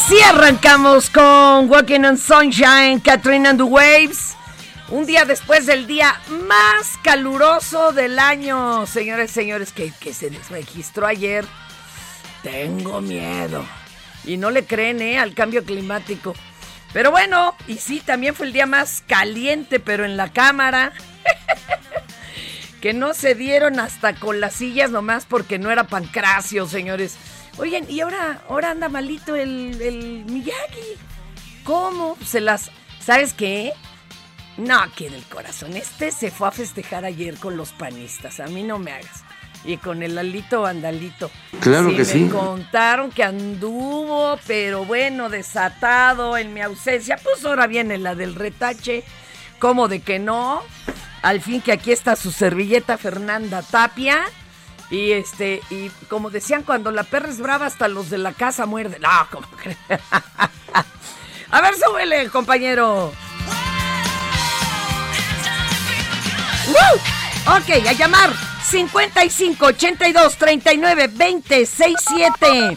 Así arrancamos con Walking on Sunshine, Katrina and the Waves. Un día después del día más caluroso del año, señores, señores, que, que se registró ayer. Tengo miedo. Y no le creen, ¿eh? Al cambio climático. Pero bueno, y sí, también fue el día más caliente, pero en la cámara. que no se dieron hasta con las sillas nomás porque no era pancracio, señores. Oigan, y ahora, ahora anda malito el, el Miyagi. ¿Cómo? Se las. ¿Sabes qué? No, aquí en el corazón. Este se fue a festejar ayer con los panistas. A mí no me hagas. Y con el Alito Andalito. Claro que me sí. contaron que anduvo, pero bueno, desatado en mi ausencia. Pues ahora viene la del retache. ¿Cómo de que no? Al fin que aquí está su servilleta Fernanda Tapia. Y este, y como decían, cuando la perra es brava, hasta los de la casa muerden. No, como A ver, súbele, compañero. ¡Woo! Ok, a llamar 55 82 39 20 67.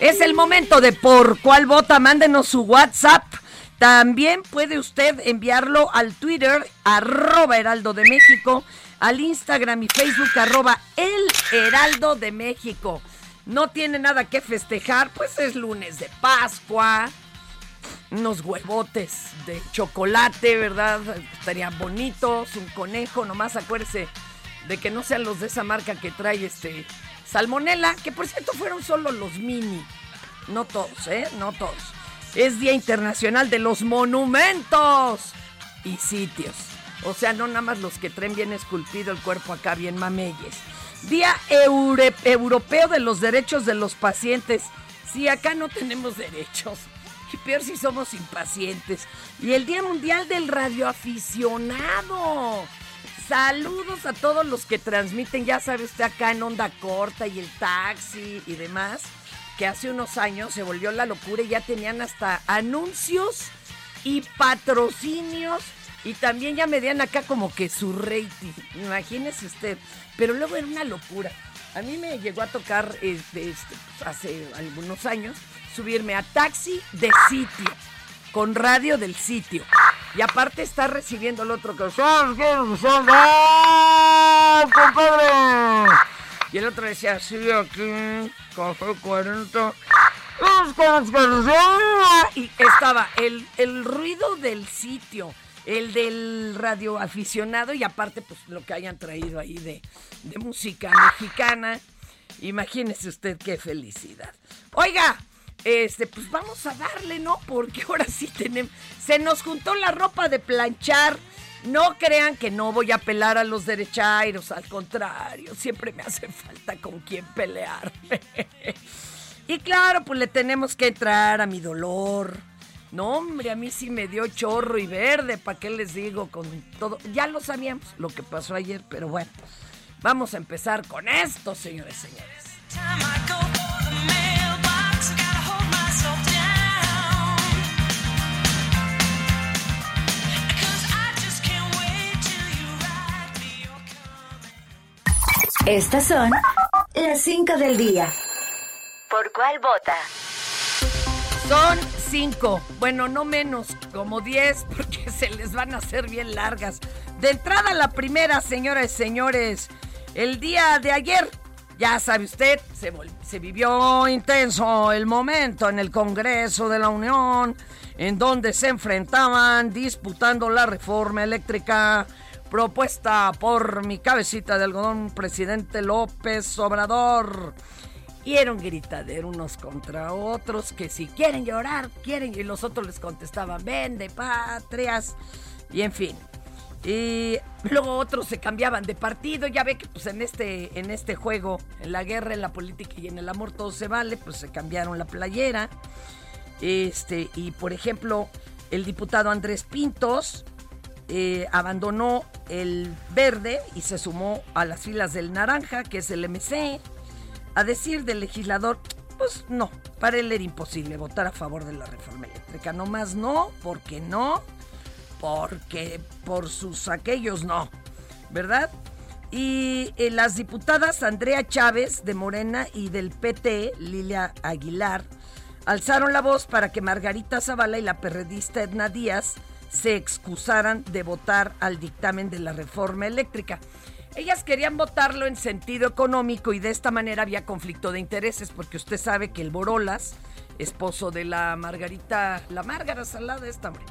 Es el momento de por cuál vota. Mándenos su WhatsApp. También puede usted enviarlo al Twitter, arroba Heraldo de México, al Instagram y Facebook, arroba El Heraldo de México. No tiene nada que festejar, pues es lunes de Pascua. Unos huevotes de chocolate, ¿verdad? Estarían bonitos, un conejo, nomás acuérdese de que no sean los de esa marca que trae este salmonela, que por cierto fueron solo los mini. No todos, ¿eh? No todos. Es Día Internacional de los Monumentos y Sitios. O sea, no nada más los que traen bien esculpido el cuerpo acá, bien mameyes. Día Europeo de los Derechos de los Pacientes. Sí, acá no tenemos derechos. Y peor si somos impacientes. Y el Día Mundial del Radioaficionado. Saludos a todos los que transmiten, ya sabe usted, acá en Onda Corta y el taxi y demás, que hace unos años se volvió la locura y ya tenían hasta anuncios y patrocinios y también ya medían acá como que su rating, imagínese usted, pero luego era una locura. A mí me llegó a tocar este, este, hace algunos años subirme a taxi de sitio, con radio del sitio. Y aparte está recibiendo el otro que... compadre! Y el otro decía, sí, aquí, café 40. Y estaba el, el ruido del sitio, el del radioaficionado y aparte pues lo que hayan traído ahí de, de música mexicana. Imagínese usted qué felicidad. Oiga, este, pues vamos a darle, ¿no? Porque ahora sí tenemos. Se nos juntó la ropa de planchar. No crean que no voy a pelar a los derechairos, al contrario, siempre me hace falta con quien pelear. y claro, pues le tenemos que entrar a mi dolor. No, hombre, a mí sí me dio chorro y verde, ¿para qué les digo? Con todo. Ya lo sabíamos lo que pasó ayer, pero bueno, vamos a empezar con esto, señores, señores. Estas son las 5 del día. ¿Por cuál vota? Son 5, bueno, no menos, como 10, porque se les van a hacer bien largas. De entrada, la primera, señoras y señores, el día de ayer, ya sabe usted, se, se vivió intenso el momento en el Congreso de la Unión, en donde se enfrentaban disputando la reforma eléctrica propuesta por mi cabecita de algodón, presidente López Obrador. Era un unos contra otros que si quieren llorar, quieren. Y los otros les contestaban, vende patrias. Y en fin. Y luego otros se cambiaban de partido. Ya ve que pues en este, en este juego, en la guerra, en la política y en el amor todo se vale, pues se cambiaron la playera. Este, y por ejemplo, el diputado Andrés Pintos eh, abandonó el verde y se sumó a las filas del naranja, que es el MC. A decir del legislador, pues no, para él era imposible votar a favor de la reforma eléctrica. No más no, porque no, porque por sus aquellos no, ¿verdad? Y eh, las diputadas Andrea Chávez de Morena y del PT, Lilia Aguilar, alzaron la voz para que Margarita Zavala y la perredista Edna Díaz se excusaran de votar al dictamen de la reforma eléctrica. Ellas querían votarlo en sentido económico y de esta manera había conflicto de intereses porque usted sabe que el Borolas, esposo de la Margarita, la Márgara Salada esta, hombre,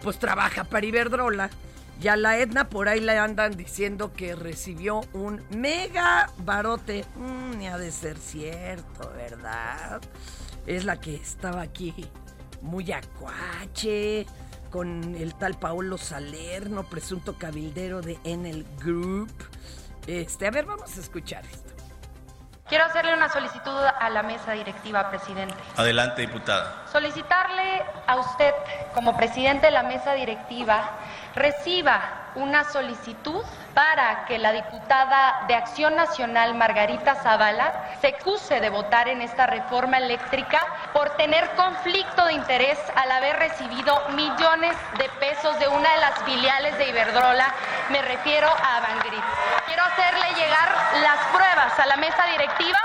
pues trabaja para Iberdrola. Y a la Edna por ahí le andan diciendo que recibió un mega barote. Mm, ni ha de ser cierto, ¿verdad? Es la que estaba aquí muy acuache con el tal Paolo Salerno, presunto cabildero de Enel Group. Este, a ver, vamos a escuchar esto. Quiero hacerle una solicitud a la mesa directiva, presidente. Adelante, diputada. Solicitarle a usted, como presidente de la mesa directiva, reciba una solicitud para que la diputada de Acción Nacional, Margarita Zavala, se excuse de votar en esta reforma eléctrica por tener conflicto de interés al haber recibido millones de pesos de una de las filiales de Iberdrola. Me refiero a Avangrid. Quiero hacerle llegar las pruebas a la mesa directiva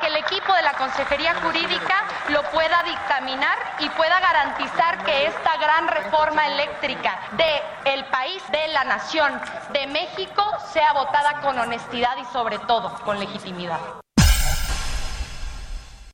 que el equipo de la Consejería Jurídica lo pueda dictaminar y pueda garantizar que esta gran reforma eléctrica de país, de la nación, de México, sea votada con honestidad y sobre todo con legitimidad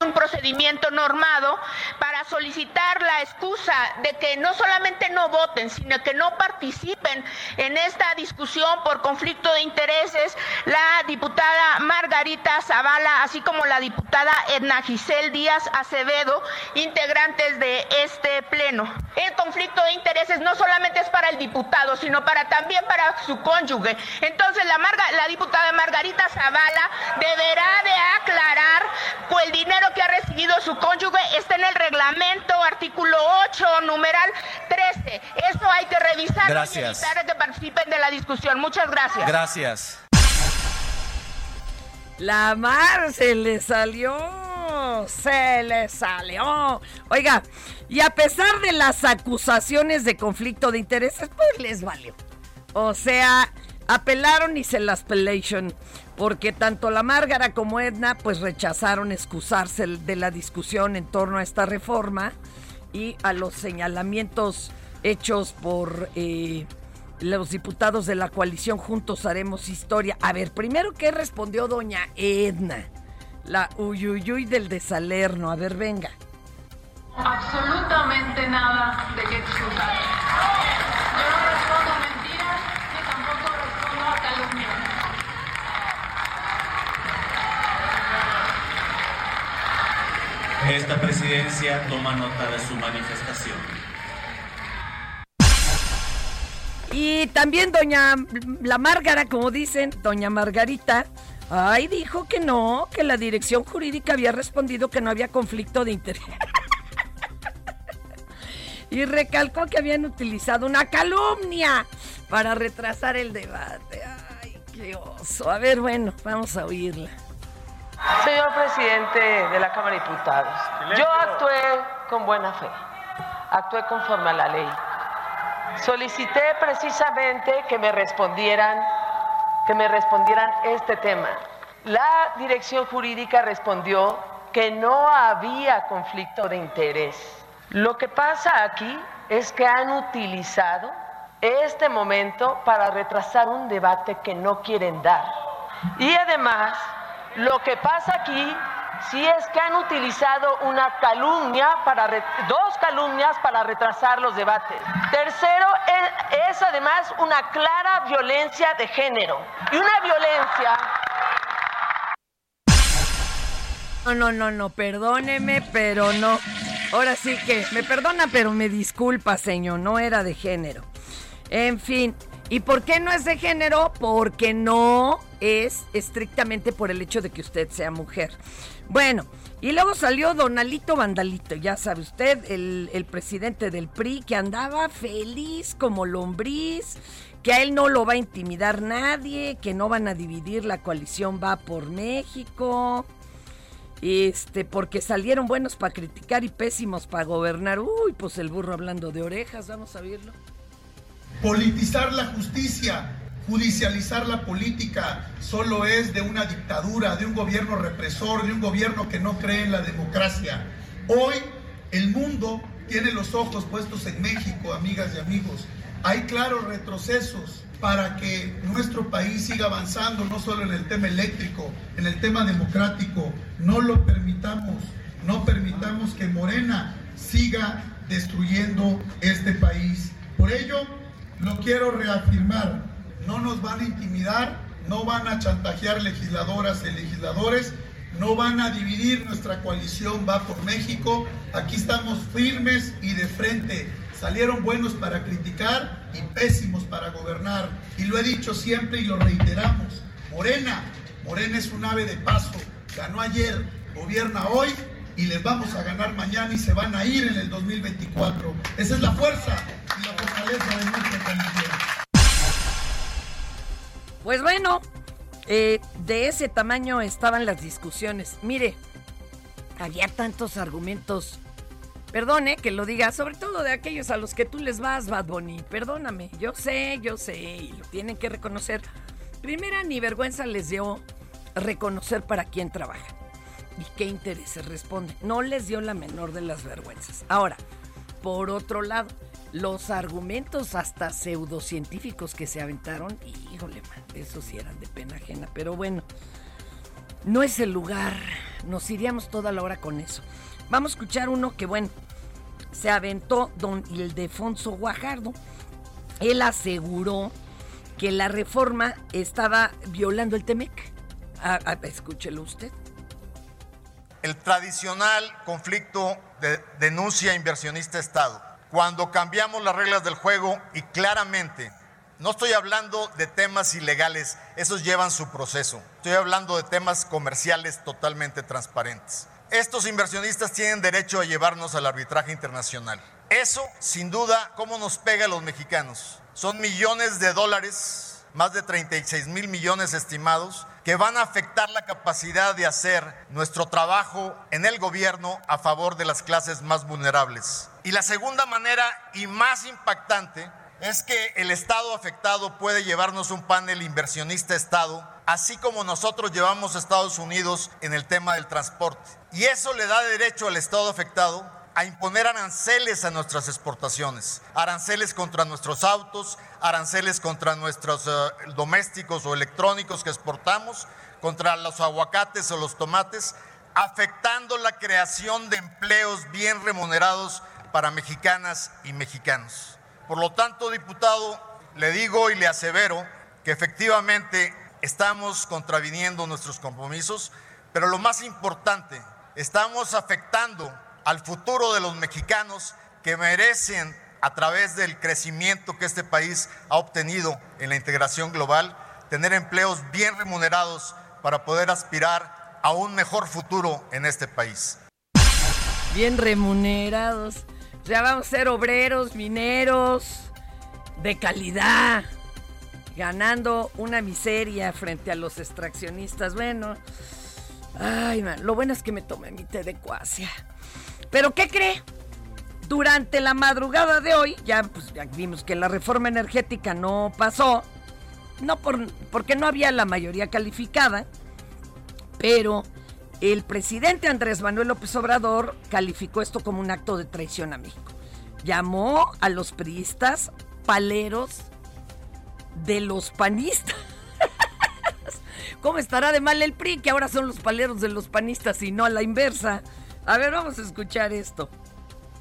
un procedimiento normado para solicitar la excusa de que no solamente no voten, sino que no participen en esta discusión por conflicto de intereses la diputada Margarita Zavala, así como la diputada Edna Giselle Díaz Acevedo, integrantes de este pleno. El conflicto de intereses no solamente es para el diputado, sino para también para su cónyuge. Entonces la, la diputada Margarita Zavala deberá de aclarar pues, el dinero que ha recibido su cónyuge está en el reglamento, artículo 8, numeral 13. Eso hay que revisar gracias. y que participen de la discusión. Muchas gracias. Gracias. La mar se le salió, se le salió. Oiga, y a pesar de las acusaciones de conflicto de intereses, pues les valió. O sea, apelaron y se las pelation, porque tanto la Márgara como Edna pues rechazaron excusarse de la discusión en torno a esta reforma y a los señalamientos hechos por eh, los diputados de la coalición Juntos Haremos Historia. A ver, primero, ¿qué respondió doña Edna? La uyuyuy del desalerno. A ver, venga. Absolutamente nada de qué excusar. Esta presidencia toma nota de su manifestación. Y también doña la Márgara, como dicen, doña Margarita, ay, dijo que no, que la dirección jurídica había respondido que no había conflicto de interés. y recalcó que habían utilizado una calumnia para retrasar el debate. Ay, qué oso. A ver, bueno, vamos a oírla. Señor presidente de la Cámara de Diputados, yo actué con buena fe, actué conforme a la ley. Solicité precisamente que me respondieran, que me respondieran este tema. La dirección jurídica respondió que no había conflicto de interés. Lo que pasa aquí es que han utilizado este momento para retrasar un debate que no quieren dar. Y además, lo que pasa aquí sí es que han utilizado una calumnia para dos calumnias para retrasar los debates. Tercero es, es además una clara violencia de género y una violencia No, no, no, no, perdóneme, pero no. Ahora sí que me perdona, pero me disculpa, señor, no era de género. En fin, ¿y por qué no es de género? Porque no es estrictamente por el hecho de que usted sea mujer. Bueno, y luego salió Donalito Vandalito, ya sabe usted, el, el presidente del PRI, que andaba feliz como lombriz, que a él no lo va a intimidar nadie, que no van a dividir la coalición Va por México este, porque salieron buenos para criticar y pésimos para gobernar. Uy, pues el burro hablando de orejas, vamos a verlo. Politizar la justicia, judicializar la política, solo es de una dictadura, de un gobierno represor, de un gobierno que no cree en la democracia. Hoy el mundo tiene los ojos puestos en México, amigas y amigos. Hay claros retrocesos para que nuestro país siga avanzando, no solo en el tema eléctrico, en el tema democrático. No lo permitamos, no permitamos que Morena siga destruyendo este país. Por ello, lo quiero reafirmar, no nos van a intimidar, no van a chantajear legisladoras y legisladores, no van a dividir nuestra coalición Va por México. Aquí estamos firmes y de frente salieron buenos para criticar y pésimos para gobernar. Y lo he dicho siempre y lo reiteramos. Morena, Morena es un ave de paso. Ganó ayer, gobierna hoy y les vamos a ganar mañana y se van a ir en el 2024. Esa es la fuerza y la fortaleza de nuestra coalición. Pues bueno, eh, de ese tamaño estaban las discusiones. Mire, había tantos argumentos Perdone que lo diga, sobre todo de aquellos a los que tú les vas, Bad Bunny. Perdóname, yo sé, yo sé, y lo tienen que reconocer. Primera, ni vergüenza les dio reconocer para quién trabaja y qué intereses responde. No les dio la menor de las vergüenzas. Ahora, por otro lado, los argumentos hasta pseudocientíficos que se aventaron, híjole, man, esos sí eran de pena ajena, pero bueno, no es el lugar, nos iríamos toda la hora con eso. Vamos a escuchar uno que, bueno, se aventó don Ildefonso Guajardo. Él aseguró que la reforma estaba violando el TEMEC. Ah, ah, escúchelo usted. El tradicional conflicto de denuncia inversionista-Estado. Cuando cambiamos las reglas del juego y claramente no estoy hablando de temas ilegales, esos llevan su proceso. Estoy hablando de temas comerciales totalmente transparentes estos inversionistas tienen derecho a llevarnos al arbitraje internacional. Eso, sin duda, ¿cómo nos pega a los mexicanos? Son millones de dólares, más de 36 mil millones estimados, que van a afectar la capacidad de hacer nuestro trabajo en el gobierno a favor de las clases más vulnerables. Y la segunda manera y más impactante es que el Estado afectado puede llevarnos un panel inversionista Estado, así como nosotros llevamos a Estados Unidos en el tema del transporte. Y eso le da derecho al Estado afectado a imponer aranceles a nuestras exportaciones, aranceles contra nuestros autos, aranceles contra nuestros eh, domésticos o electrónicos que exportamos, contra los aguacates o los tomates, afectando la creación de empleos bien remunerados para mexicanas y mexicanos. Por lo tanto, diputado, le digo y le asevero que efectivamente estamos contraviniendo nuestros compromisos, pero lo más importante, estamos afectando al futuro de los mexicanos que merecen, a través del crecimiento que este país ha obtenido en la integración global, tener empleos bien remunerados para poder aspirar a un mejor futuro en este país. Bien remunerados. Ya vamos a ser obreros, mineros, de calidad, ganando una miseria frente a los extraccionistas. Bueno, ay, man, lo bueno es que me tomé mi té de cuasia. Pero ¿qué cree? Durante la madrugada de hoy, ya, pues, ya vimos que la reforma energética no pasó, no por, porque no había la mayoría calificada, pero el presidente Andrés Manuel López Obrador calificó esto como un acto de traición a México. Llamó a los priistas paleros de los panistas. ¿Cómo estará de mal el PRI que ahora son los paleros de los panistas y no a la inversa? A ver, vamos a escuchar esto.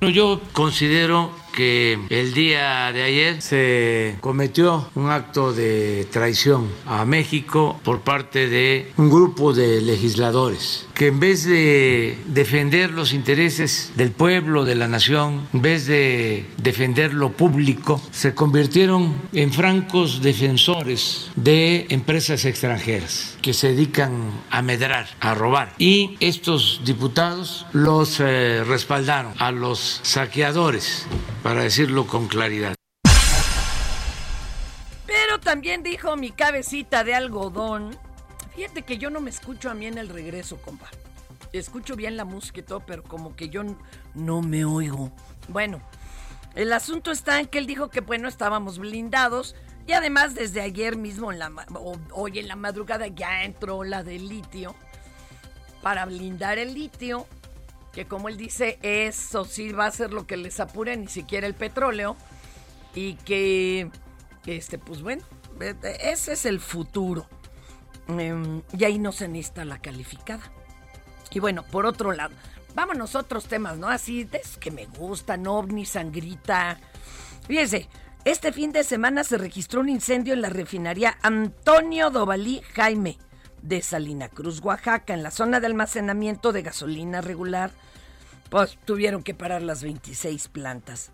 Yo considero que el día de ayer se cometió un acto de traición a México por parte de un grupo de legisladores que en vez de defender los intereses del pueblo, de la nación, en vez de defender lo público, se convirtieron en francos defensores de empresas extranjeras que se dedican a medrar, a robar. Y estos diputados los eh, respaldaron a los saqueadores, para decirlo con claridad. Pero también dijo mi cabecita de algodón Fíjate que yo no me escucho a mí en el regreso, compa. Escucho bien la música y todo, pero como que yo no me oigo. Bueno, el asunto está en que él dijo que, bueno, estábamos blindados. Y además, desde ayer mismo, en la, hoy en la madrugada, ya entró la del litio. Para blindar el litio, que como él dice, eso sí va a ser lo que les apure, ni siquiera el petróleo. Y que, este, pues bueno, ese es el futuro. Em, y ahí no se necesita la calificada. Y bueno, por otro lado, vámonos a otros temas, ¿no? Así, es que me gustan, ovni, sangrita. Fíjense, este fin de semana se registró un incendio en la refinería Antonio Dovalí Jaime de Salina Cruz, Oaxaca, en la zona de almacenamiento de gasolina regular. Pues tuvieron que parar las 26 plantas.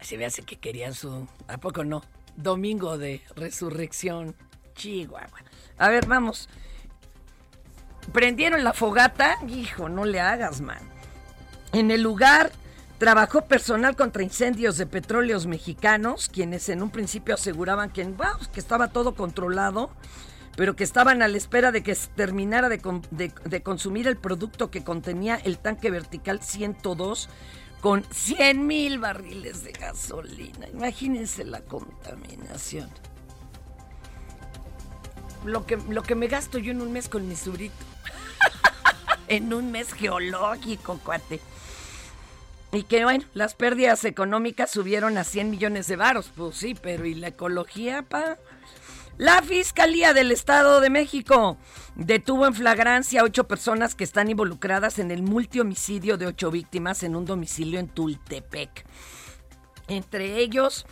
Se me hace que querían su... ¿A poco no? Domingo de resurrección. Chihuahua. A ver, vamos. Prendieron la fogata. Hijo, no le hagas, man. En el lugar trabajó personal contra incendios de petróleos mexicanos, quienes en un principio aseguraban que, que estaba todo controlado, pero que estaban a la espera de que terminara de, de consumir el producto que contenía el tanque vertical 102 con 100 mil barriles de gasolina. Imagínense la contaminación lo que, lo que me gasto yo en un mes con mi surito. en un mes geológico, cuate. Y que bueno, las pérdidas económicas subieron a 100 millones de varos. Pues sí, pero ¿y la ecología, pa? La Fiscalía del Estado de México detuvo en flagrancia a ocho personas que están involucradas en el multihomicidio de ocho víctimas en un domicilio en Tultepec. Entre ellos,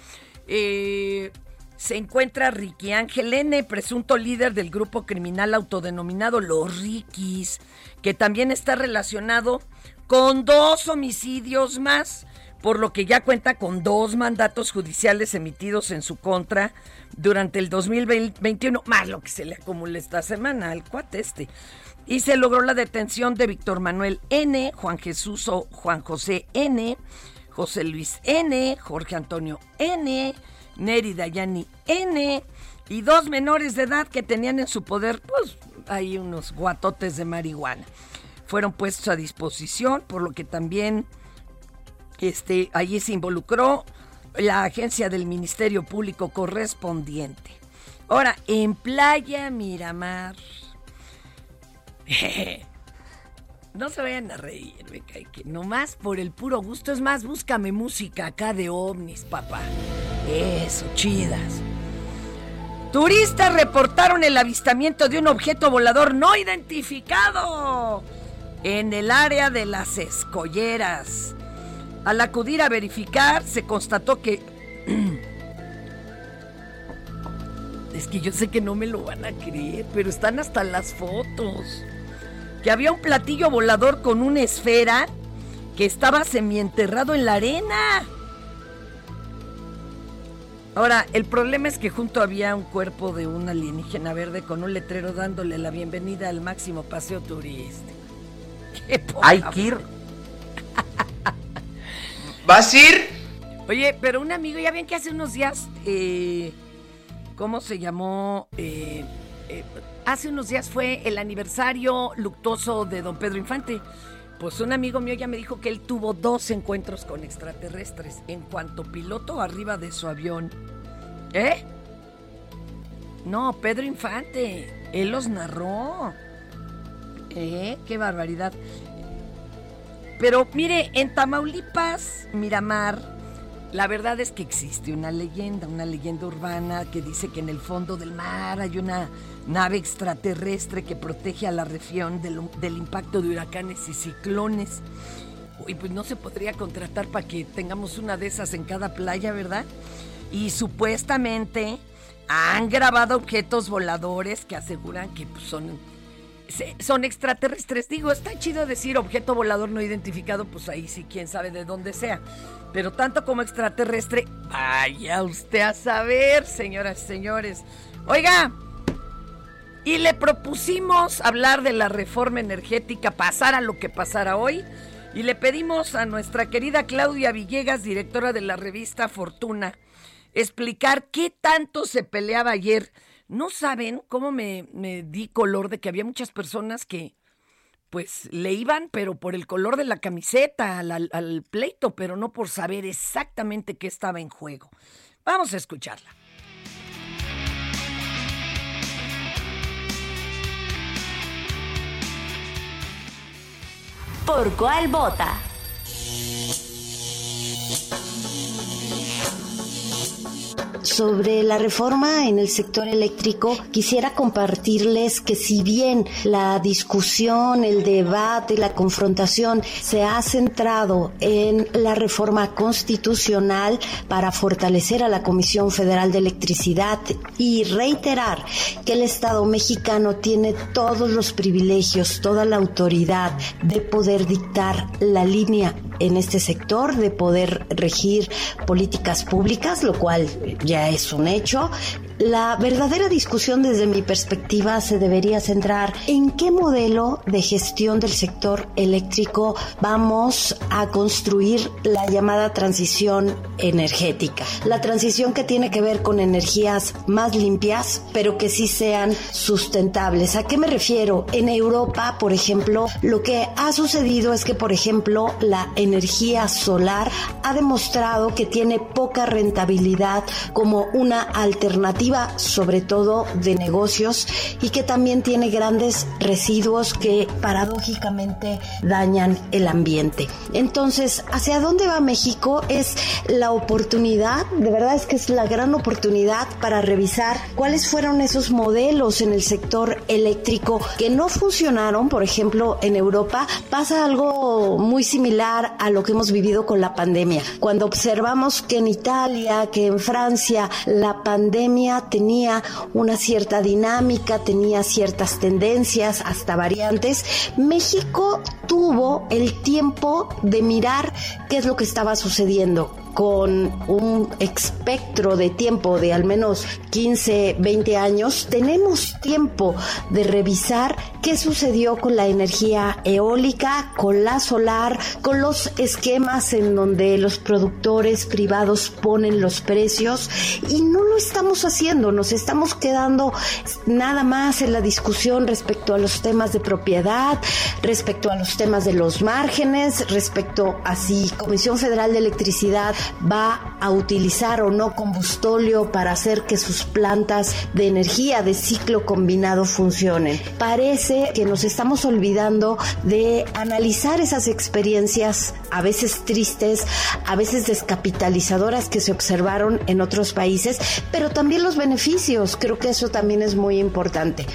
eh, se encuentra Ricky Ángel N., presunto líder del grupo criminal autodenominado Los Rikis, que también está relacionado con dos homicidios más, por lo que ya cuenta con dos mandatos judiciales emitidos en su contra durante el 2021, más lo que se le acumula esta semana al cuate este. Y se logró la detención de Víctor Manuel N., Juan Jesús o Juan José N., José Luis N., Jorge Antonio N., Neri Dayani N. y dos menores de edad que tenían en su poder, pues, ahí unos guatotes de marihuana. Fueron puestos a disposición, por lo que también este, allí se involucró la agencia del Ministerio Público correspondiente. Ahora, en Playa Miramar. No se vayan a reír, me cae que nomás por el puro gusto. Es más, búscame música acá de ovnis, papá. Eso, chidas. Turistas reportaron el avistamiento de un objeto volador no identificado en el área de las escolleras. Al acudir a verificar, se constató que... es que yo sé que no me lo van a creer, pero están hasta las fotos. Que había un platillo volador con una esfera que estaba semienterrado en la arena. Ahora, el problema es que junto había un cuerpo de un alienígena verde con un letrero dándole la bienvenida al máximo paseo turístico. Qué Hay que ir. ¿Vas a ir? Oye, pero un amigo, ya ven que hace unos días, eh, ¿cómo se llamó? Eh, eh, hace unos días fue el aniversario luctuoso de don Pedro Infante. Pues un amigo mío ya me dijo que él tuvo dos encuentros con extraterrestres en cuanto piloto arriba de su avión. ¿Eh? No, Pedro Infante. Él los narró. ¿Eh? Qué barbaridad. Pero mire, en Tamaulipas, Miramar, la verdad es que existe una leyenda, una leyenda urbana que dice que en el fondo del mar hay una nave extraterrestre que protege a la región del, impacto de huracanes y ciclones. Uy, pues no se podría contratar para que tengamos una de esas en cada playa, ¿verdad? Y supuestamente han grabado objetos voladores que aseguran que pues, son, son extraterrestres. Digo, está chido decir objeto volador no identificado, pues ahí sí, quién sabe de dónde sea. Pero tanto como extraterrestre, vaya usted a saber, señoras y señores. Oiga, y le propusimos hablar de la reforma energética, pasara lo que pasara hoy. Y le pedimos a nuestra querida Claudia Villegas, directora de la revista Fortuna, explicar qué tanto se peleaba ayer. No saben cómo me, me, di color de que había muchas personas que pues le iban, pero por el color de la camiseta al, pleito, pero no por saber exactamente qué estaba en juego. Vamos a escucharla. ¿Por cuál vota? Sobre la reforma en el sector eléctrico, quisiera compartirles que si bien la discusión, el debate, la confrontación se ha centrado en la reforma constitucional para fortalecer a la Comisión Federal de Electricidad y reiterar que el Estado mexicano tiene todos los privilegios, toda la autoridad de poder dictar la línea en este sector, de poder regir políticas públicas, lo cual ya es un hecho. La verdadera discusión desde mi perspectiva se debería centrar en qué modelo de gestión del sector eléctrico vamos a construir la llamada transición energética. La transición que tiene que ver con energías más limpias, pero que sí sean sustentables. ¿A qué me refiero? En Europa, por ejemplo, lo que ha sucedido es que, por ejemplo, la energía solar ha demostrado que tiene poca rentabilidad como una alternativa sobre todo de negocios y que también tiene grandes residuos que paradójicamente dañan el ambiente. Entonces, ¿hacia dónde va México? Es la oportunidad, de verdad es que es la gran oportunidad para revisar cuáles fueron esos modelos en el sector eléctrico que no funcionaron, por ejemplo, en Europa pasa algo muy similar a lo que hemos vivido con la pandemia. Cuando observamos que en Italia, que en Francia, la pandemia tenía una cierta dinámica, tenía ciertas tendencias, hasta variantes. México tuvo el tiempo de mirar qué es lo que estaba sucediendo con un espectro de tiempo de al menos 15, 20 años, tenemos tiempo de revisar qué sucedió con la energía eólica, con la solar, con los esquemas en donde los productores privados ponen los precios y no lo estamos haciendo, nos estamos quedando nada más en la discusión respecto a los temas de propiedad, respecto a los temas de los márgenes, respecto a si Comisión Federal de Electricidad va a utilizar o no combustóleo para hacer que sus plantas de energía de ciclo combinado funcionen. Parece que nos estamos olvidando de analizar esas experiencias a veces tristes, a veces descapitalizadoras que se observaron en otros países, pero también los beneficios. Creo que eso también es muy importante.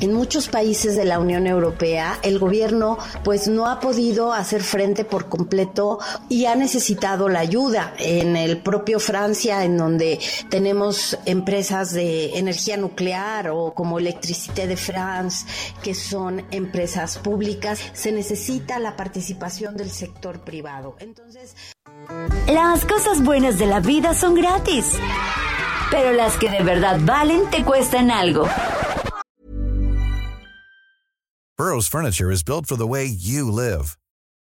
En muchos países de la Unión Europea, el gobierno pues no ha podido hacer frente por completo y ha necesitado la ayuda. En el propio Francia, en donde tenemos empresas de energía nuclear o como Electricité de France, que son empresas públicas, se necesita la participación del sector privado. Entonces, Las cosas buenas de la vida son gratis. Pero las que de verdad valen te cuestan algo. Burrow's furniture is built for the way you live.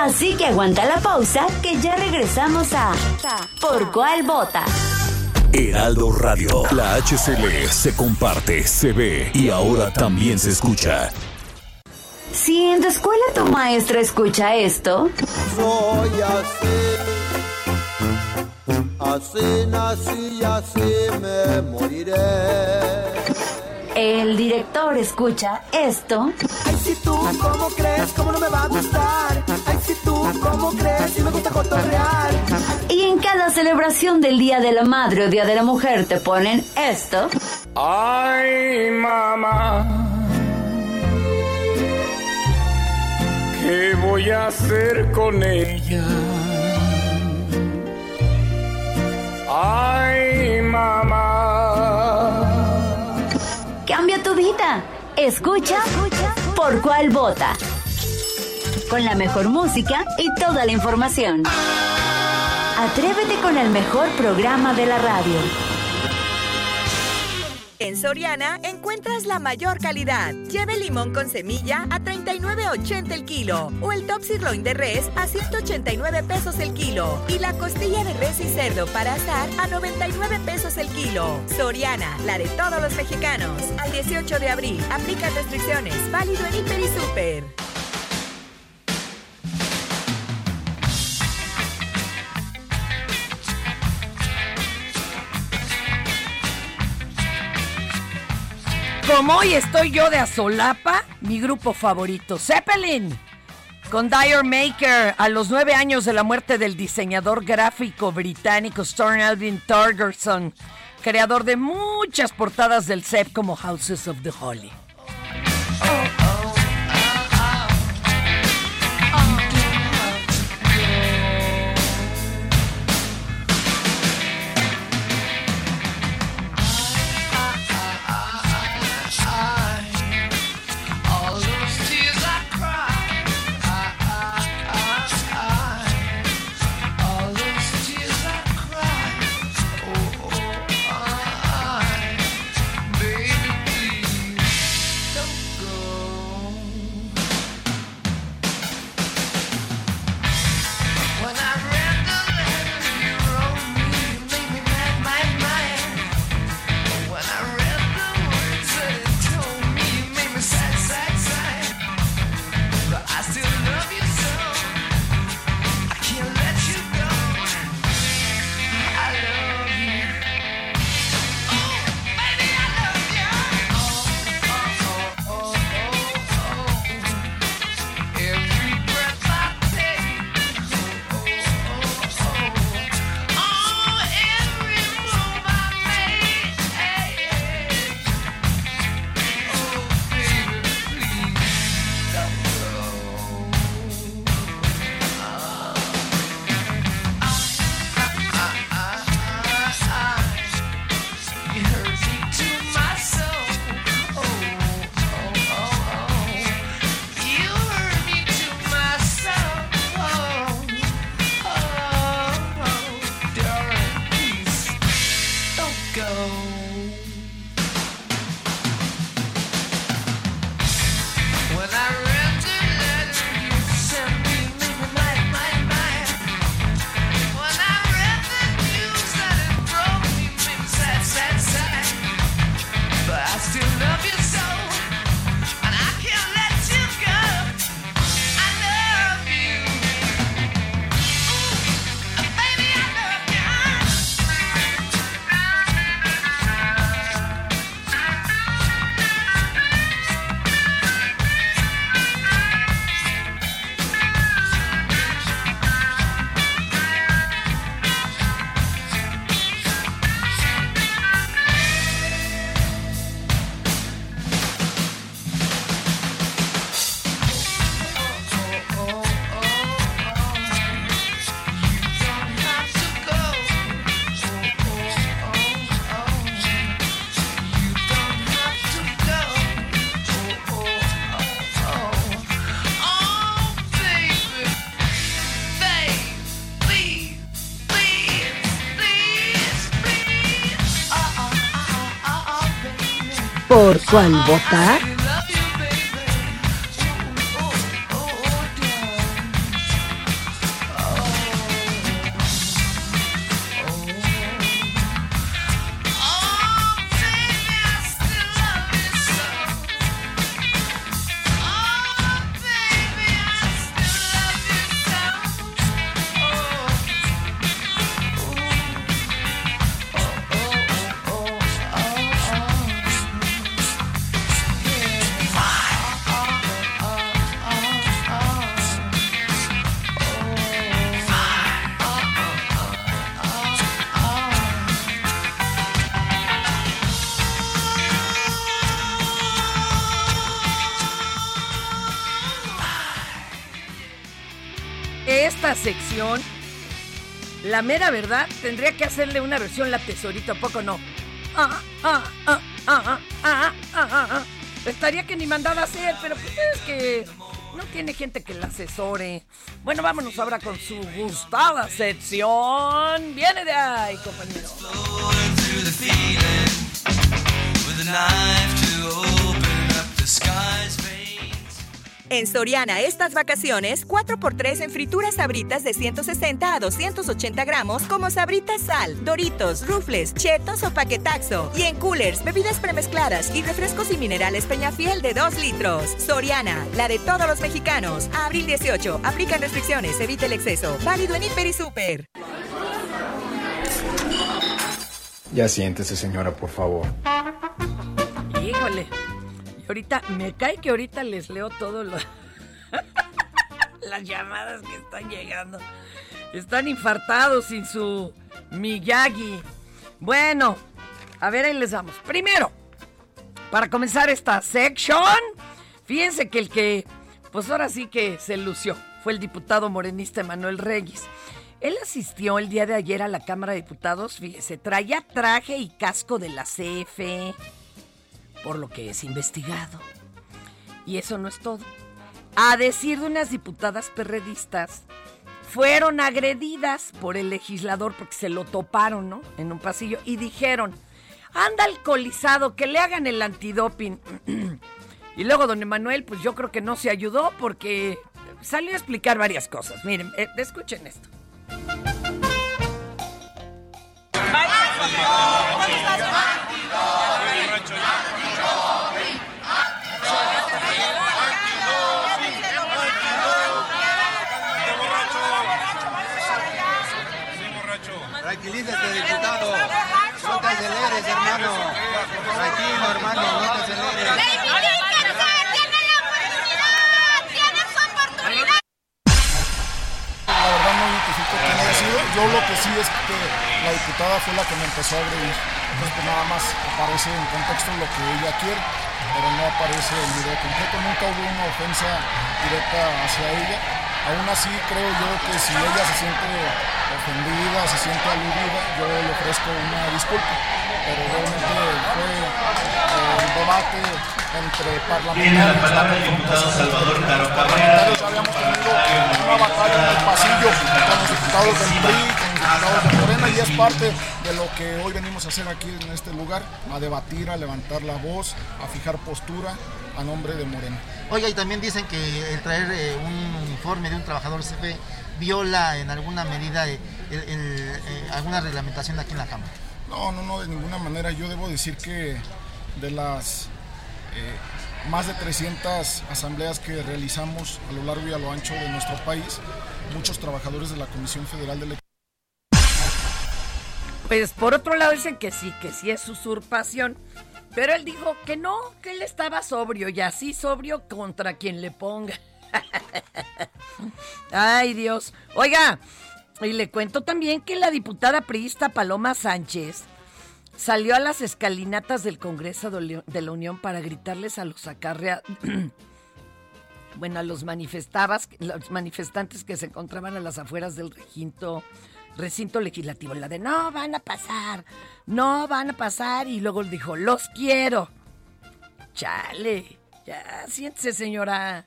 Así que aguanta la pausa que ya regresamos a ¿Por cuál vota? Heraldo Radio. La HCL se comparte, se ve y ahora también se escucha. Si en tu escuela tu maestra escucha esto, Soy así, así nací y así me moriré. el director escucha esto, Ay, si tú, ¿cómo crees? ¿Cómo no me va a gustar? Tú, ¿cómo crees? Si me gusta cotorrear. y en cada celebración del Día de la Madre o Día de la Mujer te ponen esto, Ay, mamá, ¿qué voy a hacer con ella? Ay, mamá. cambia tu vida. Escucha por cuál vota. Con la mejor música y toda la información. Atrévete con el mejor programa de la radio. En Soriana encuentras la mayor calidad. Lleve limón con semilla a 39.80 el kilo o el top sirloin de res a 189 pesos el kilo y la costilla de res y cerdo para asar a 99 pesos el kilo. Soriana, la de todos los mexicanos. Al 18 de abril, aplica restricciones. Válido en Hiper y Super. Como hoy estoy yo de Azolapa, mi grupo favorito, Zeppelin, con Dyer Maker, a los nueve años de la muerte del diseñador gráfico británico Storm Alvin Torgerson, creador de muchas portadas del CEP como Houses of the Holy. ¿Por cuál vota? mera verdad, tendría que hacerle una versión la tesorito, ¿a poco no? Ah, ah, ah, Estaría que ni mandada a hacer, pero pues es que no tiene gente que la asesore. Bueno, vámonos ahora con su gustada sección. Viene de ahí, compañero. En Soriana estas vacaciones, 4x3 en frituras sabritas de 160 a 280 gramos como sabritas sal, doritos, rufles, chetos o paquetaxo. Y en coolers, bebidas premezcladas y refrescos y minerales Peñafiel de 2 litros. Soriana, la de todos los mexicanos. A abril 18, aplican restricciones, evite el exceso. Válido en Hiper y Super. Ya siéntese, señora, por favor. Híjole. Ahorita, me cae que ahorita les leo todo lo... las llamadas que están llegando. Están infartados sin su Miyagi. Bueno, a ver, ahí les vamos. Primero, para comenzar esta sección, fíjense que el que, pues ahora sí que se lució, fue el diputado morenista Emanuel Reyes. Él asistió el día de ayer a la Cámara de Diputados, fíjese, traía traje y casco de la CFE por lo que es investigado. Y eso no es todo. A decir de unas diputadas perredistas, fueron agredidas por el legislador porque se lo toparon, ¿no? En un pasillo y dijeron, anda alcoholizado, que le hagan el antidoping. y luego don Emanuel, pues yo creo que no se ayudó porque salió a explicar varias cosas. Miren, eh, escuchen esto. Tranquilízate, diputado. No te aceleres, hermano. Tranquilo, hermano, no te aceleres. La verdad no identifico quién haya sido. Yo lo que sí es que la diputada fue la que me empezó a agredir. Entonces pues nada más aparece en contexto lo que ella quiere, pero no aparece el video completo. Nunca hubo una ofensa directa hacia ella. Aún así creo yo que si ella se siente ofendida, se siente aludida, yo le ofrezco una disculpa. Pero realmente fue eh, el debate entre parlamentarios. La palabra el diputado Salvador Caro parlamentarios habíamos tenido una batalla en el pasillo con los diputados del PRI, diputados de Morena y es parte de lo que hoy venimos a hacer aquí en este lugar, a debatir, a levantar la voz, a fijar postura a nombre de Morena. Oiga, y también dicen que el traer eh, un uniforme de un trabajador CFE viola en alguna medida eh, el- el, eh, alguna reglamentación aquí en la Cámara. No, no, no, de ninguna manera. Yo debo decir que de las eh, más de 300 asambleas que realizamos a lo largo y a lo ancho de nuestro país, muchos trabajadores de la Comisión Federal de Electricidad Pues por otro lado dicen que sí, que sí es usurpación. Pero él dijo que no, que él estaba sobrio y así sobrio contra quien le ponga. Ay Dios. Oiga, y le cuento también que la diputada priista Paloma Sánchez salió a las escalinatas del Congreso de la Unión para gritarles a los acarrea... bueno, a los los manifestantes que se encontraban a las afueras del recinto, recinto legislativo, la de no van a pasar, no van a pasar, y luego dijo, los quiero. Chale, ya siéntese señora.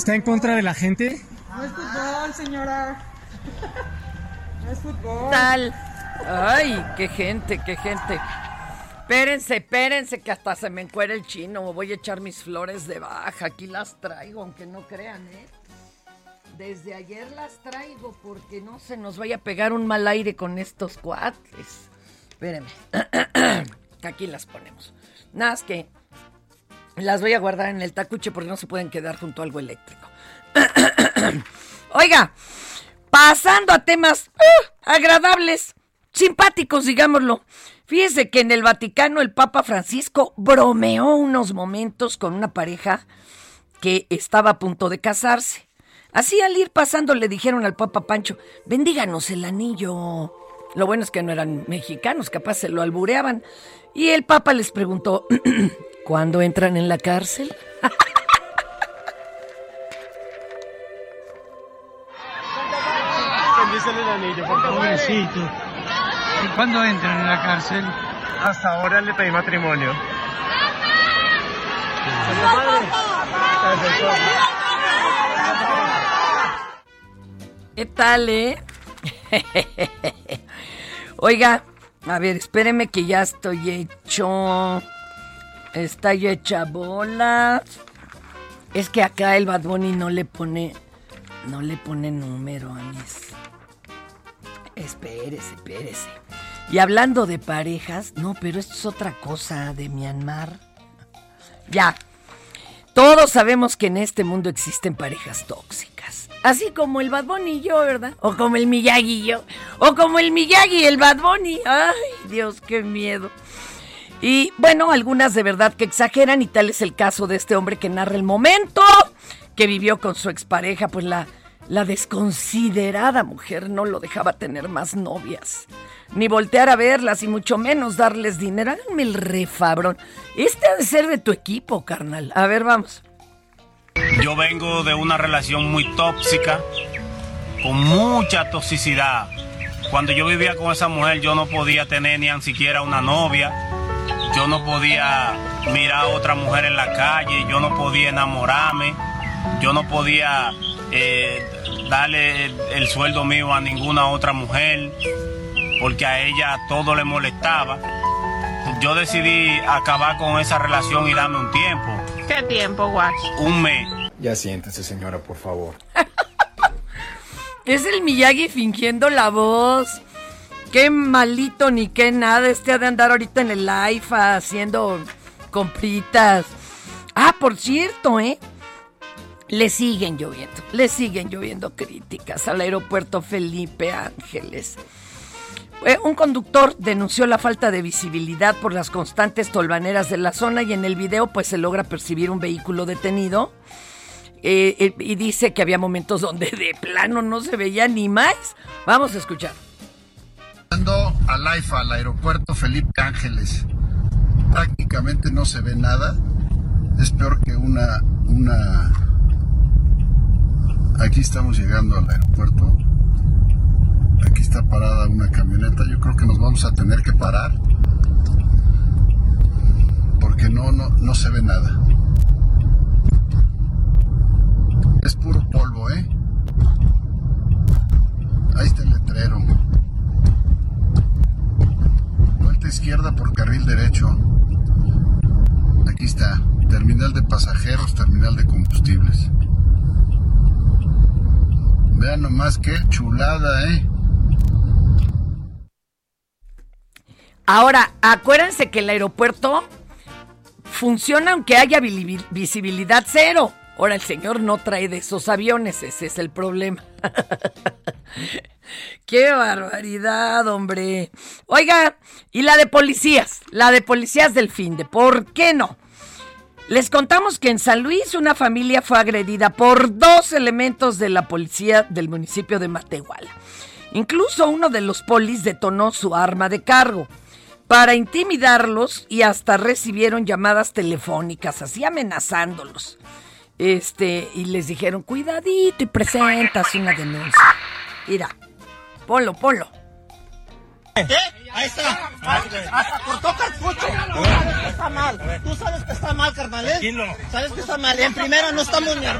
¿Está en contra de la gente? No es fútbol, señora. No es fútbol. tal? Ay, qué gente, qué gente. Espérense, espérense, que hasta se me encuera el chino. Voy a echar mis flores de baja. Aquí las traigo, aunque no crean, ¿eh? Desde ayer las traigo porque no se nos vaya a pegar un mal aire con estos cuates. Espérenme. aquí las ponemos. Nada más que las voy a guardar en el tacuche porque no se pueden quedar junto a algo eléctrico. Oiga, pasando a temas uh, agradables, simpáticos, digámoslo. Fíjese que en el Vaticano el Papa Francisco bromeó unos momentos con una pareja que estaba a punto de casarse. Así al ir pasando le dijeron al Papa Pancho, bendíganos el anillo. Lo bueno es que no eran mexicanos, capaz se lo albureaban. Y el Papa les preguntó, ¿cuándo entran en la cárcel? Bendícele el anillo, por favor. Pobrecito. ¿Y cuándo entran en la cárcel? Hasta ahora le pedí matrimonio. ¿Qué tal, eh? Oiga, a ver, espéreme que ya estoy hecho. Está yo hecha bola. Es que acá el Bad Bunny no le pone. No le pone número a mis. Espérese, espérese. Y hablando de parejas, no, pero esto es otra cosa de Myanmar. Ya. Todos sabemos que en este mundo existen parejas tóxicas. Así como el Bad Bunny y yo, ¿verdad? O como el Miyagi y yo. O como el Miyagi y el Bad Bunny. Ay, Dios, qué miedo. Y bueno, algunas de verdad que exageran y tal es el caso de este hombre que narra el momento que vivió con su expareja, pues la, la desconsiderada mujer no lo dejaba tener más novias, ni voltear a verlas y mucho menos darles dinero. Háganme el refabrón. Este ha de ser de tu equipo, carnal. A ver, vamos. Yo vengo de una relación muy tóxica, con mucha toxicidad. Cuando yo vivía con esa mujer yo no podía tener ni siquiera una novia, yo no podía mirar a otra mujer en la calle, yo no podía enamorarme, yo no podía eh, darle el, el sueldo mío a ninguna otra mujer, porque a ella todo le molestaba. Yo decidí acabar con esa relación y darme un tiempo. ¿Qué tiempo, Guach? Un mes. Ya siéntese, señora, por favor. Es el Miyagi fingiendo la voz. Qué malito ni qué nada. Este ha de andar ahorita en el live haciendo compritas. Ah, por cierto, ¿eh? Le siguen lloviendo, le siguen lloviendo críticas al aeropuerto Felipe Ángeles. Eh, Un conductor denunció la falta de visibilidad por las constantes tolvaneras de la zona y en el video pues se logra percibir un vehículo detenido eh, eh, y dice que había momentos donde de plano no se veía ni más. Vamos a escuchar. Llegando al AIFA, al aeropuerto Felipe Ángeles, prácticamente no se ve nada. Es peor que una, una... Aquí estamos llegando al aeropuerto. Aquí está parada una camioneta. Yo creo que nos vamos a tener que parar. Porque no, no, no se ve nada. Es puro polvo, ¿eh? Ahí está el letrero. Izquierda por carril derecho. Aquí está. Terminal de pasajeros, terminal de combustibles. Vean nomás qué chulada, ¿eh? Ahora, acuérdense que el aeropuerto funciona aunque haya vi- visibilidad cero. Ahora, el señor no trae de esos aviones, ese es el problema. ¡Qué barbaridad, hombre! Oiga, y la de policías, la de policías del fin de, ¿por qué no? Les contamos que en San Luis una familia fue agredida por dos elementos de la policía del municipio de Matehuala. Incluso uno de los polis detonó su arma de cargo para intimidarlos y hasta recibieron llamadas telefónicas, así amenazándolos. Este, y les dijeron, cuidadito y presentas una denuncia. Mira, ponlo, ponlo. ¿Qué? Ahí está. Hasta cortó cartucho. Tú sabes que está mal. Tú sabes que está mal, carnal. ¿eh? Sabes que está mal. En primera no estamos ni. ¿eh?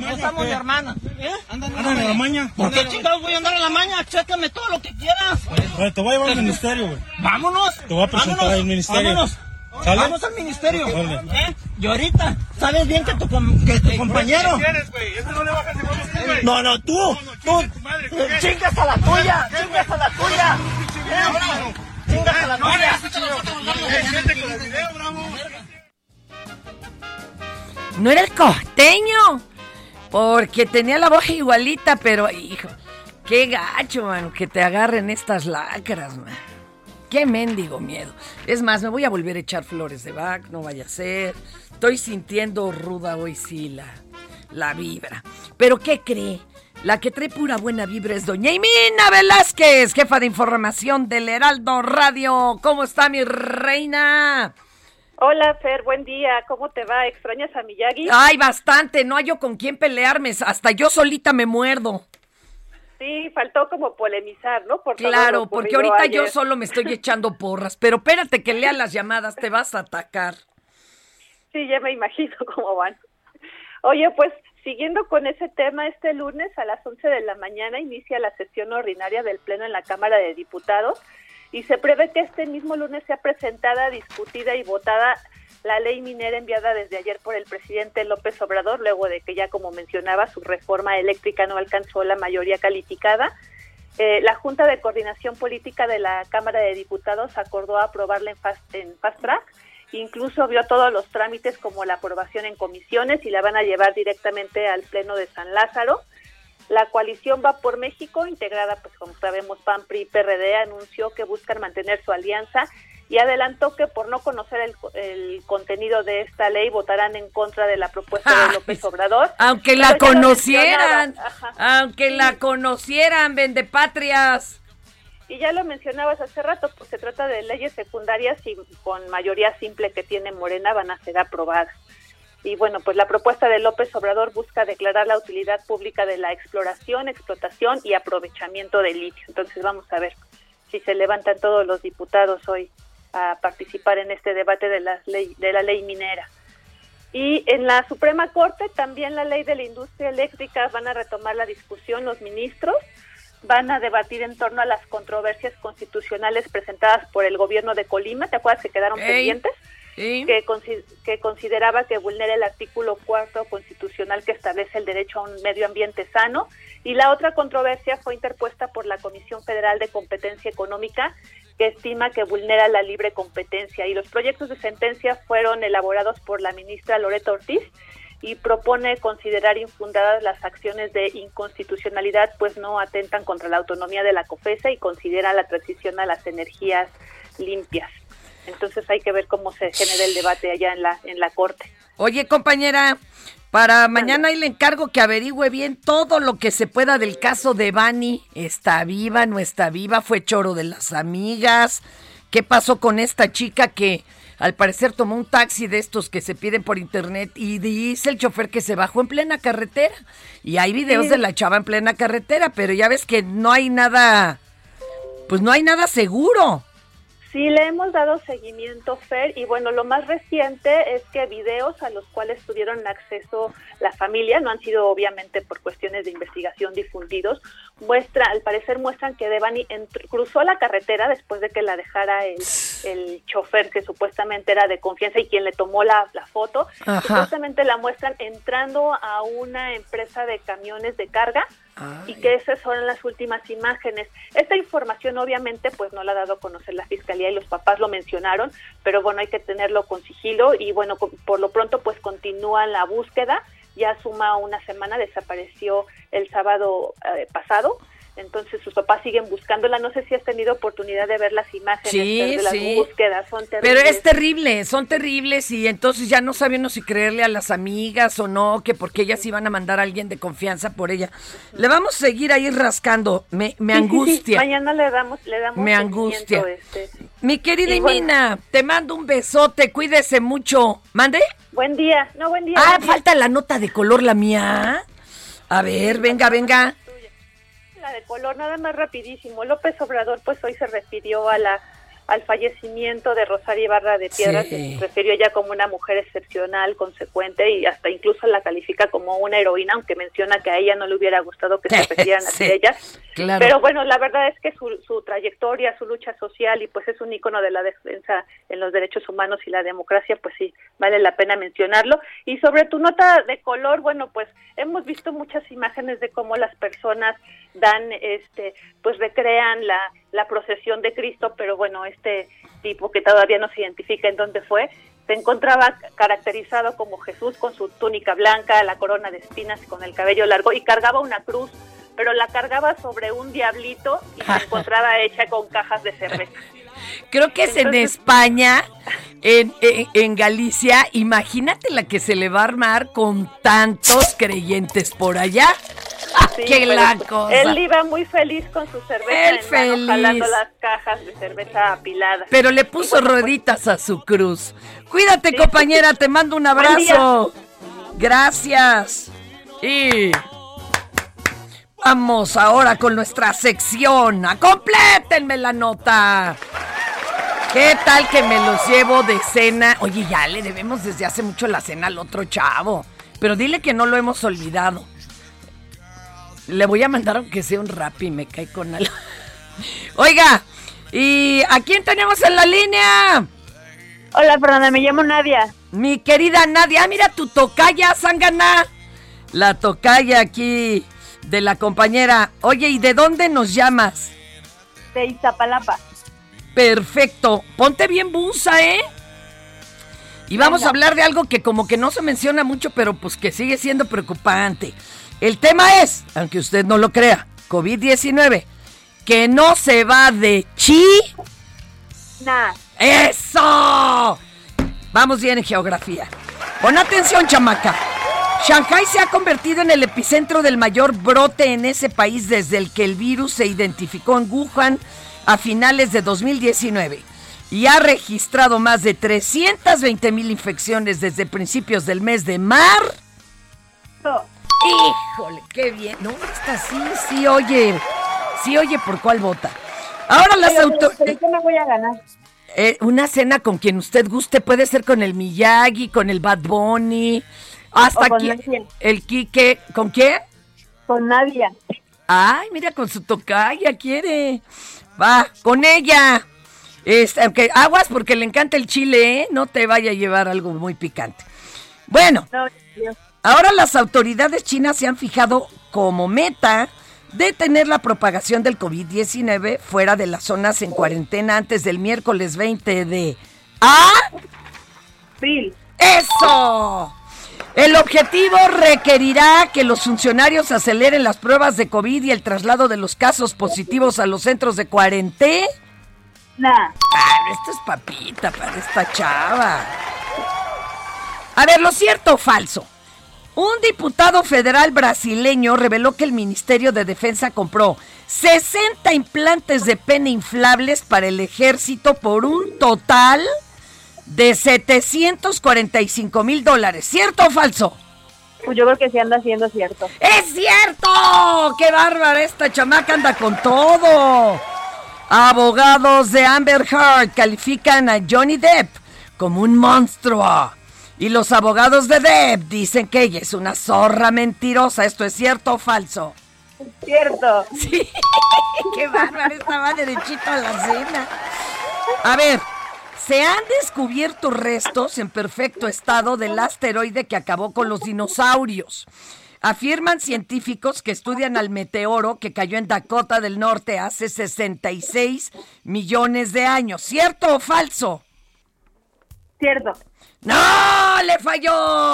No estamos ni hermanos. ¿eh? Andan en la maña. ¿Por qué chingados voy a andar en la maña? Chécame todo lo que quieras. Oye, te voy a llevar al ministerio, güey. Vámonos. Te voy a presentar al ministerio. Vámonos. ¿Sale? Vamos al ministerio. ¿Eh? Y ahorita, ¿sabes bien que tu, com- que tu compañero... ¿Qué quieres, güey? Eso no le bajas de huevos tú, güey. No, no, tú, tú, qué? chingas a la tuya, chingas a la tuya. ¿Eh? Chingas a la tuya. No era el costeño, porque tenía la voz igualita, pero hijo, qué gacho, mano, que te agarren estas lacras, man. Qué mendigo miedo. Es más, me voy a volver a echar flores de Bach, no vaya a ser. Estoy sintiendo ruda hoy sí la, la vibra. Pero ¿qué cree? La que trae pura buena vibra es doña Imina Velázquez, jefa de información del Heraldo Radio. ¿Cómo está mi reina? Hola, Fer, buen día. ¿Cómo te va? ¿Extrañas a Miyagi? Ay, bastante, no hay yo con quién pelearme, hasta yo solita me muerdo. Sí, faltó como polemizar, ¿no? Por Claro, porque ahorita yo solo me estoy echando porras, pero espérate que lea las llamadas, te vas a atacar. Sí, ya me imagino cómo van. Oye, pues siguiendo con ese tema, este lunes a las 11 de la mañana inicia la sesión ordinaria del Pleno en la Cámara de Diputados y se prevé que este mismo lunes sea presentada, discutida y votada la ley minera enviada desde ayer por el presidente López Obrador, luego de que ya, como mencionaba, su reforma eléctrica no alcanzó la mayoría calificada. Eh, la Junta de Coordinación Política de la Cámara de Diputados acordó aprobarla en fast, en fast track, incluso vio todos los trámites como la aprobación en comisiones y la van a llevar directamente al Pleno de San Lázaro. La coalición Va por México, integrada, pues como sabemos, PAN, PRI, PRD, anunció que buscan mantener su alianza y adelantó que por no conocer el, el contenido de esta ley votarán en contra de la propuesta de López Obrador. Aunque la conocieran, aunque la conocieran, vendepatrias. Y ya lo mencionabas hace rato, pues se trata de leyes secundarias y con mayoría simple que tiene Morena van a ser aprobadas. Y bueno, pues la propuesta de López Obrador busca declarar la utilidad pública de la exploración, explotación y aprovechamiento del litio. Entonces vamos a ver si se levantan todos los diputados hoy a participar en este debate de la ley, de la ley minera. Y en la Suprema Corte también la ley de la industria eléctrica van a retomar la discusión los ministros, van a debatir en torno a las controversias constitucionales presentadas por el gobierno de Colima, ¿te acuerdas que quedaron pendientes? sí. Que, que consideraba que vulnera el artículo cuarto constitucional que establece el derecho a un medio ambiente sano. Y la otra controversia fue interpuesta por la Comisión Federal de Competencia Económica, que estima que vulnera la libre competencia. Y los proyectos de sentencia fueron elaborados por la ministra Loreta Ortiz y propone considerar infundadas las acciones de inconstitucionalidad, pues no atentan contra la autonomía de la COFESA y considera la transición a las energías limpias. Entonces hay que ver cómo se genera el debate allá en la en la corte. Oye, compañera, para mañana ahí le encargo que averigüe bien todo lo que se pueda del caso de Bani. ¿Está viva, no está viva? ¿Fue choro de las amigas? ¿Qué pasó con esta chica que al parecer tomó un taxi de estos que se piden por internet y dice el chofer que se bajó en plena carretera? Y hay videos Sí. de la chava en plena carretera, pero ya ves que no hay nada, pues no hay nada seguro. Sí, le hemos dado seguimiento, Fer, y bueno, lo más reciente es que videos a los cuales tuvieron acceso la familia, no han sido obviamente por cuestiones de investigación difundidos, muestra, al parecer muestran que Devani entr- cruzó la carretera después de que la dejara el, el chofer que supuestamente era de confianza y quien le tomó la, la foto, Ajá. supuestamente la muestran entrando a una empresa de camiones de carga, y que esas son las últimas imágenes. Esta información obviamente pues no la ha dado a conocer la fiscalía y los papás lo mencionaron, pero bueno, hay que tenerlo con sigilo y bueno, por lo pronto pues continúa la búsqueda, ya suma una semana, desapareció el sábado eh, pasado. Entonces sus papás siguen buscándola. No sé si has tenido oportunidad de ver las imágenes Sí, de las sí. búsquedas. Son Pero es terrible, son terribles y entonces ya no sabe uno si creerle a las amigas o no, que porque ellas iban a mandar a alguien de confianza por ella. Le vamos a seguir ahí rascando, me, Sí, angustia. Mañana le damos, le damos Me angustia. este. Mi querida Y bueno. Te mando un besote, cuídese mucho. ¿Mande? Buen día, no, buen día. Ah, buen día. falta la nota de color, la mía. A ver, venga, venga. De color, nada más rapidísimo. López Obrador, pues hoy se refirió a la al fallecimiento de Rosario Ibarra de Piedras, Sí. se refirió ella como una mujer excepcional, consecuente y hasta incluso la califica como una heroína, aunque menciona que a ella no le hubiera gustado que se refirieran Sí, a ella. claro. Pero bueno, la verdad es que su, su trayectoria, su lucha social y pues es un ícono de la defensa en los derechos humanos y la democracia, pues sí, vale la pena mencionarlo. Y sobre tu nota de color, bueno, pues hemos visto muchas imágenes de cómo las personas dan, este, pues recrean la, la procesión de Cristo, pero bueno, este tipo que todavía no se identifica en dónde fue, se encontraba caracterizado como Jesús con su túnica blanca, la corona de espinas con el cabello largo y cargaba una cruz, pero la cargaba sobre un diablito y se encontraba hecha con cajas de cerveza. Creo que es en España, en, en- en Galicia. Imagínate la que se le va a armar con tantos creyentes por allá. ¡Ah, Sí, ¡Qué la pues, cosa! Él iba muy feliz con su cerveza Él en mano, feliz. jalando las cajas de cerveza apiladas. Pero le puso bueno, pues, rueditas a su cruz. Cuídate, Sí. compañera, te mando un abrazo. Gracias. Y vamos ahora con nuestra sección. ¡Complétenme la nota! ¿Qué tal que me los llevo de cena? Oye, ya le debemos desde hace mucho la cena al otro chavo. Pero dile que no lo hemos olvidado. Le voy a mandar aunque sea un rap y me cae con algo. Oiga, ¿y a quién tenemos en la línea? Hola, Fernanda, me llamo Nadia. Mi querida Nadia, ah, mira tu tocaya, Sangana. La tocaya aquí de la compañera. Oye, ¿y de dónde nos llamas? De Iztapalapa. Perfecto. Ponte bien busa, ¿eh? Y vamos Venga. a hablar de algo que como que no se menciona mucho, pero pues que sigue siendo preocupante. El tema es, aunque usted no lo crea, COVID-19, que no se va de chi. Nah. ¡Eso! Vamos bien en geografía. Pon atención, chamaca. Shanghai se ha convertido en el epicentro del mayor brote en ese país desde el que el virus se identificó en Wuhan a finales de 2019 y ha registrado más de 320 mil infecciones desde principios del mes de marzo. Híjole, qué bien. No, está sí, sí oye. Sí oye por cuál vota. Ahora las autoridades... ¿Qué me voy a ganar? Eh, una cena con quien usted guste, puede ser con el Miyagi, con el Bad Bunny, hasta aquí. El Quique, ¿con quién? Con Nadia. Ay, mira, con su tocaya quiere. Va, con ella. Este, aunque aguas porque le encanta el chile, ¿eh? No te vaya a llevar algo muy picante. Bueno, ahora las autoridades chinas se han fijado como meta detener la propagación del COVID-19 fuera de las zonas en cuarentena antes del miércoles 20 de abril. ¡Eso! El objetivo requerirá que los funcionarios aceleren las pruebas de COVID y el traslado de los casos positivos a los centros de cuarentena. Nah. Ah, esto es papita para esta chava. A ver, ¿lo cierto o falso? Un diputado federal brasileño reveló que el Ministerio de Defensa compró 60 implantes de pene inflables para el ejército por un total de 745 mil dólares. ¿Cierto o falso? Pues yo creo que sí anda siendo cierto. ¡Es cierto! ¡Qué bárbara! Esta chamaca anda con todo. Abogados de Amber Heard califican a Johnny Depp como un monstruo. Y los abogados de Depp dicen que ella es una zorra mentirosa. ¿Esto es cierto o falso? Cierto. Sí. ¡Qué bárbara! Esta va derechito a la cena. A ver, se han descubierto restos en perfecto estado del asteroide que acabó con los dinosaurios. Afirman científicos que estudian al meteoro que cayó en Dakota del Norte hace 66 millones de años. ¿Cierto o falso? Cierto. ¡No! ¡Le falló!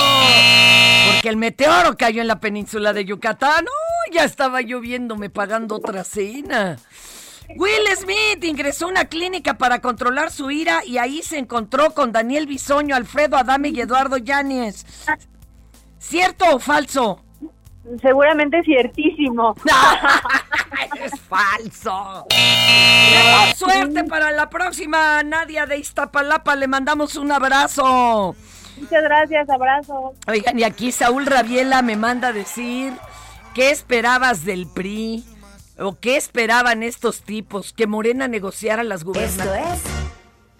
Porque el meteoro cayó en la península de Yucatán. ¡Oh! Ya estaba lloviéndome pagando otra cena. Will Smith ingresó a una clínica para controlar su ira y ahí se encontró con Daniel Bisoño, Alfredo Adame y Eduardo Yáñez. ¿Cierto o falso? Seguramente ciertísimo. es falso. Suerte para la próxima, Nadia de Iztapalapa. Le mandamos un abrazo. Muchas gracias, abrazo. Oigan, y aquí Saúl Rabiela me manda a decir, ¿qué esperabas del PRI? ¿O qué esperaban estos tipos? ¿Que Morena negociara las Esto gubernaturas?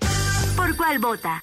es Por cuál vota.